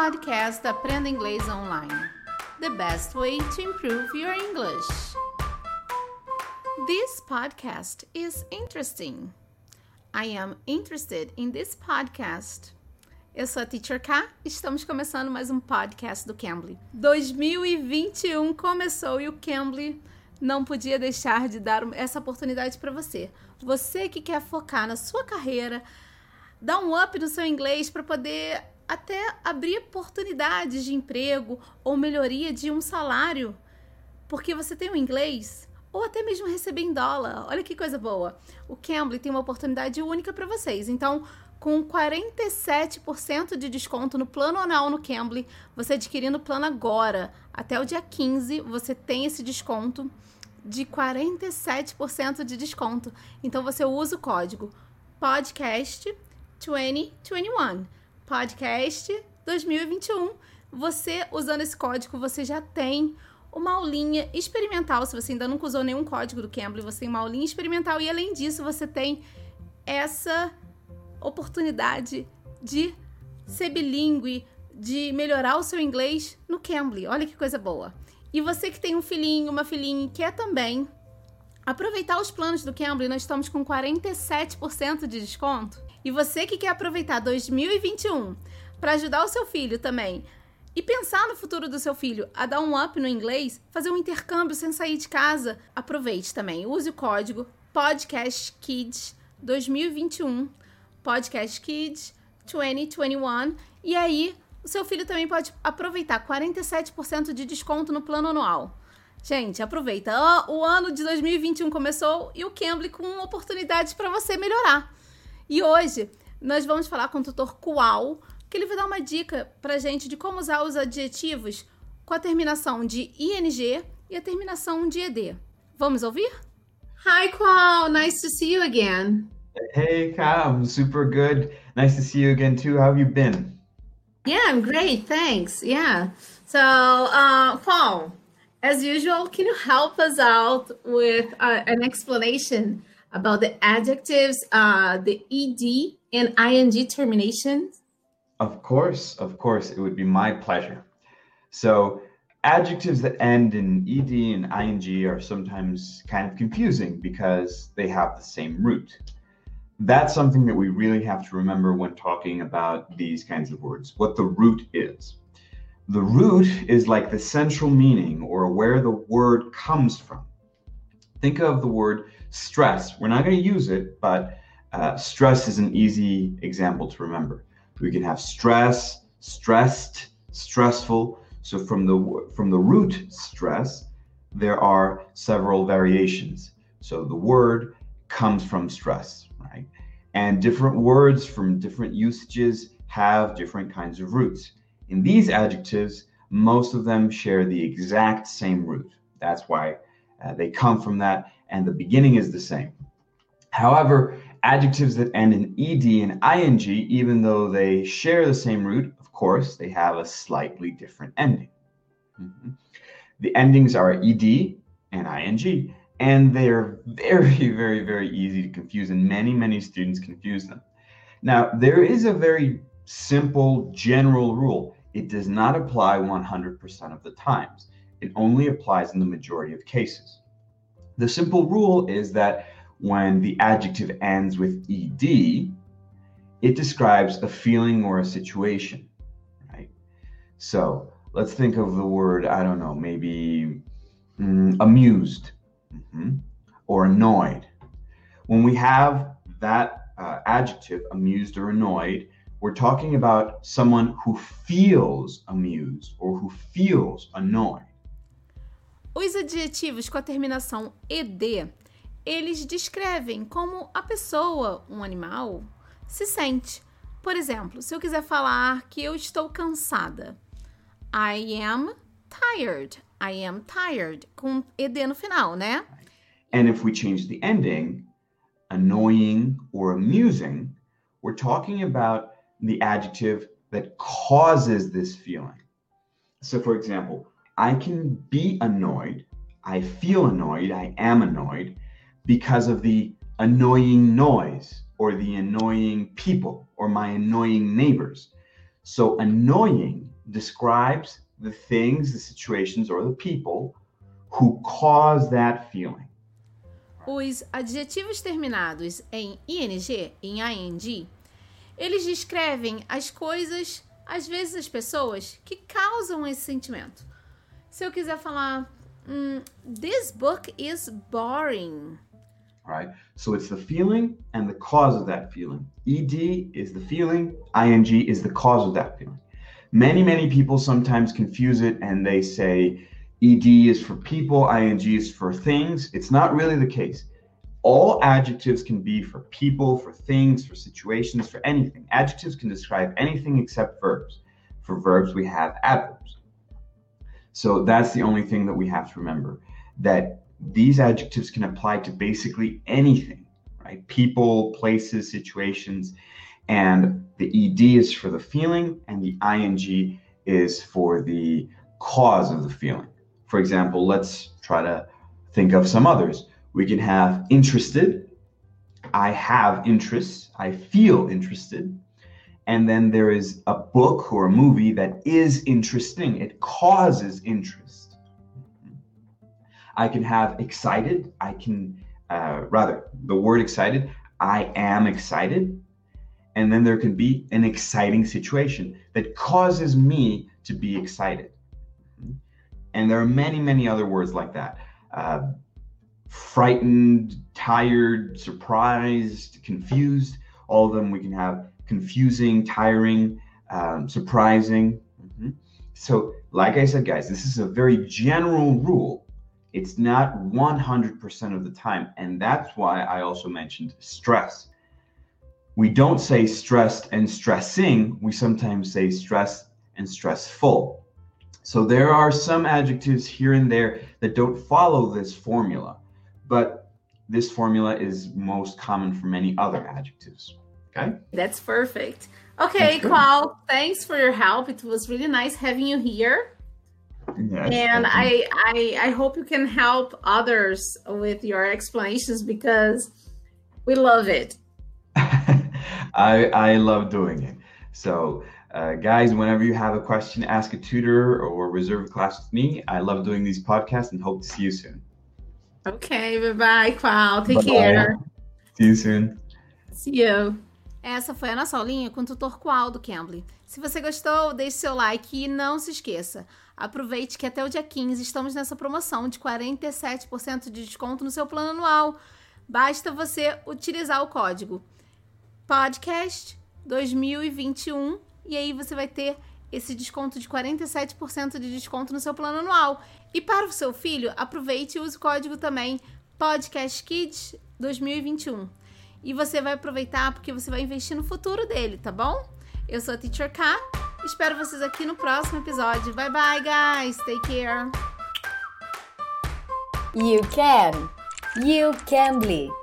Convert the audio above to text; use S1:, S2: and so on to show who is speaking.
S1: podcast Aprenda Inglês Online. The best way to improve your English. This podcast is interesting. I am interested in this podcast. Eu sou a Teacher K. Estamos começando mais um podcast do Cambly. 2021 começou e o Cambly não podia deixar de dar essa oportunidade para você. Você que quer focar na sua carreira, dar um up no seu inglês para poder até abrir oportunidades de emprego ou melhoria de um salário, porque você tem o inglês, ou até mesmo receber em dólar. Olha que coisa boa. O Cambly tem uma oportunidade única para vocês. Então, com 47% de desconto no plano anual no Cambly, você adquirindo o plano agora, até o dia 15, você tem esse desconto de 47% de desconto. Então você usa o código podcast 2021. Podcast 2021. Você usando esse código, você já tem uma aulinha experimental. Se você ainda nunca usou nenhum código do Cambly, você tem uma aulinha experimental e além disso, você tem essa oportunidade de ser bilíngue, de melhorar o seu inglês no Cambly. Olha que coisa boa. E você que tem um filhinho, uma filhinha e quer também aproveitar os planos do Cambly, nós estamos com 47% de desconto. E você que quer aproveitar 2021 para ajudar o seu filho também e pensar no futuro do seu filho a dar um up no inglês, fazer um intercâmbio sem sair de casa, aproveite também. Use o código podcastkids 2021, podcastkids 2021 e aí o seu filho também pode aproveitar 47% de desconto no plano anual. Gente, aproveita. O ano de 2021 começou e o Cambly com oportunidades para você melhorar. E hoje nós vamos falar com o tutor Kual, que ele vai dar uma dica pra gente de como usar os adjetivos com a terminação de ing e a terminação de ed. Vamos ouvir? Hi Kual, nice to see you again.
S2: Hey Cam, super good. Nice to see you again too. How have you been?
S1: Yeah, I'm great. Thanks. Yeah. So, uh, Paul, as usual, can you help us out with uh, an explanation about the adjectives, uh, the ed and ing terminations?
S2: Of course, of course, it would be my pleasure. So, adjectives that end in ed and ing are sometimes kind of confusing because they have the same root that's something that we really have to remember when talking about these kinds of words, what the root is. The root is like the central meaning or where the word comes from. Think of the word stress. We're not going to use it, but uh, stress is an easy example to remember. We can have stress, stressed, stressful. So from the from the root stress, there are several variations. So the word comes from stress right? And different words from different usages have different kinds of roots. In these adjectives, most of them share the exact same root. That's why uh, they come from that, and the beginning is the same. However, adjectives that end in ed and ing, even though they share the same root, of course, they have a slightly different ending. Mm-hmm. The endings are ed and ing, and they're very, very, very easy to confuse, and many, many students confuse them. Now, there is a very simple general rule it does not apply 100% of the times, it only applies in the majority of cases. The simple rule is that when the adjective ends with ed, it describes a feeling or a situation, right? So let's think of the word, I don't know, maybe mm, amused mm-hmm. or annoyed. When we have that uh, adjective, amused or annoyed, we're talking about someone who feels amused or who feels annoyed.
S1: Os adjetivos com a terminação ed, eles descrevem como a pessoa, um animal, se sente. Por exemplo, se eu quiser falar que eu estou cansada, I am tired. I am tired, com ed no final, né?
S2: And if we change the ending, annoying or amusing, we're talking about the adjective that causes this feeling. So, for example, I can be annoyed, I feel annoyed, I am annoyed because of the annoying noise or the annoying people or my annoying neighbors. So, annoying describes the things, the situations, or the people who cause that feeling.
S1: Os adjetivos terminados em ing, em ing, eles descrevem as coisas, às vezes as pessoas, que causam esse sentimento. Se eu quiser falar, mm, this book is boring.
S2: Right? So it's the feeling and the cause of that feeling. ED is the feeling, ing is the cause of that feeling. Many, many people sometimes confuse it and they say ed is for people, ing is for things. It's not really the case. All adjectives can be for people, for things, for situations, for anything. Adjectives can describe anything except verbs. For verbs, we have adverbs. So that's the only thing that we have to remember that these adjectives can apply to basically anything, right? People, places, situations. And the ed is for the feeling, and the ing is for the cause of the feeling. For example, let's try to think of some others. We can have interested. I have interest. I feel interested. And then there is a book or a movie that is interesting. It causes interest. I can have excited. I can, uh, rather, the word excited. I am excited. And then there can be an exciting situation that causes me to be excited. And there are many, many other words like that. Uh, frightened, tired, surprised, confused. All of them we can have confusing, tiring, um, surprising. Mm-hmm. So, like I said, guys, this is a very general rule. It's not 100% of the time. And that's why I also mentioned stress. We don't say stressed and stressing, we sometimes say stress and stressful. So, there are some adjectives here and there that don't follow this formula, but this formula is most common for many other adjectives. Okay.
S1: That's perfect. Okay, Qual, thanks for your help. It was really nice having you here. Yes, and I, I I hope you can help others with your explanations because we love it.
S2: I I love doing it. So uh, guys, whenever you have a question, ask a tutor or reserve a class with me. I love doing these podcasts and hope to see you soon.
S1: Okay, bye bye, Qual. Take bye care.
S2: See you soon.
S1: See you. Essa foi a nossa aulinha com o tutor Qual do Cambly. Se você gostou, deixe seu like e não se esqueça. Aproveite que até o dia 15 estamos nessa promoção de 47% de desconto no seu plano anual. Basta você utilizar o código podcast 2021 e aí você vai ter esse desconto de 47% de desconto no seu plano anual. E para o seu filho, aproveite e use o código também podcastkids 2021 e você vai aproveitar porque você vai investir no futuro dele, tá bom? Eu sou a Teacher K. Espero vocês aqui no próximo episódio. Bye bye, guys. Take care.
S3: You can. You can be.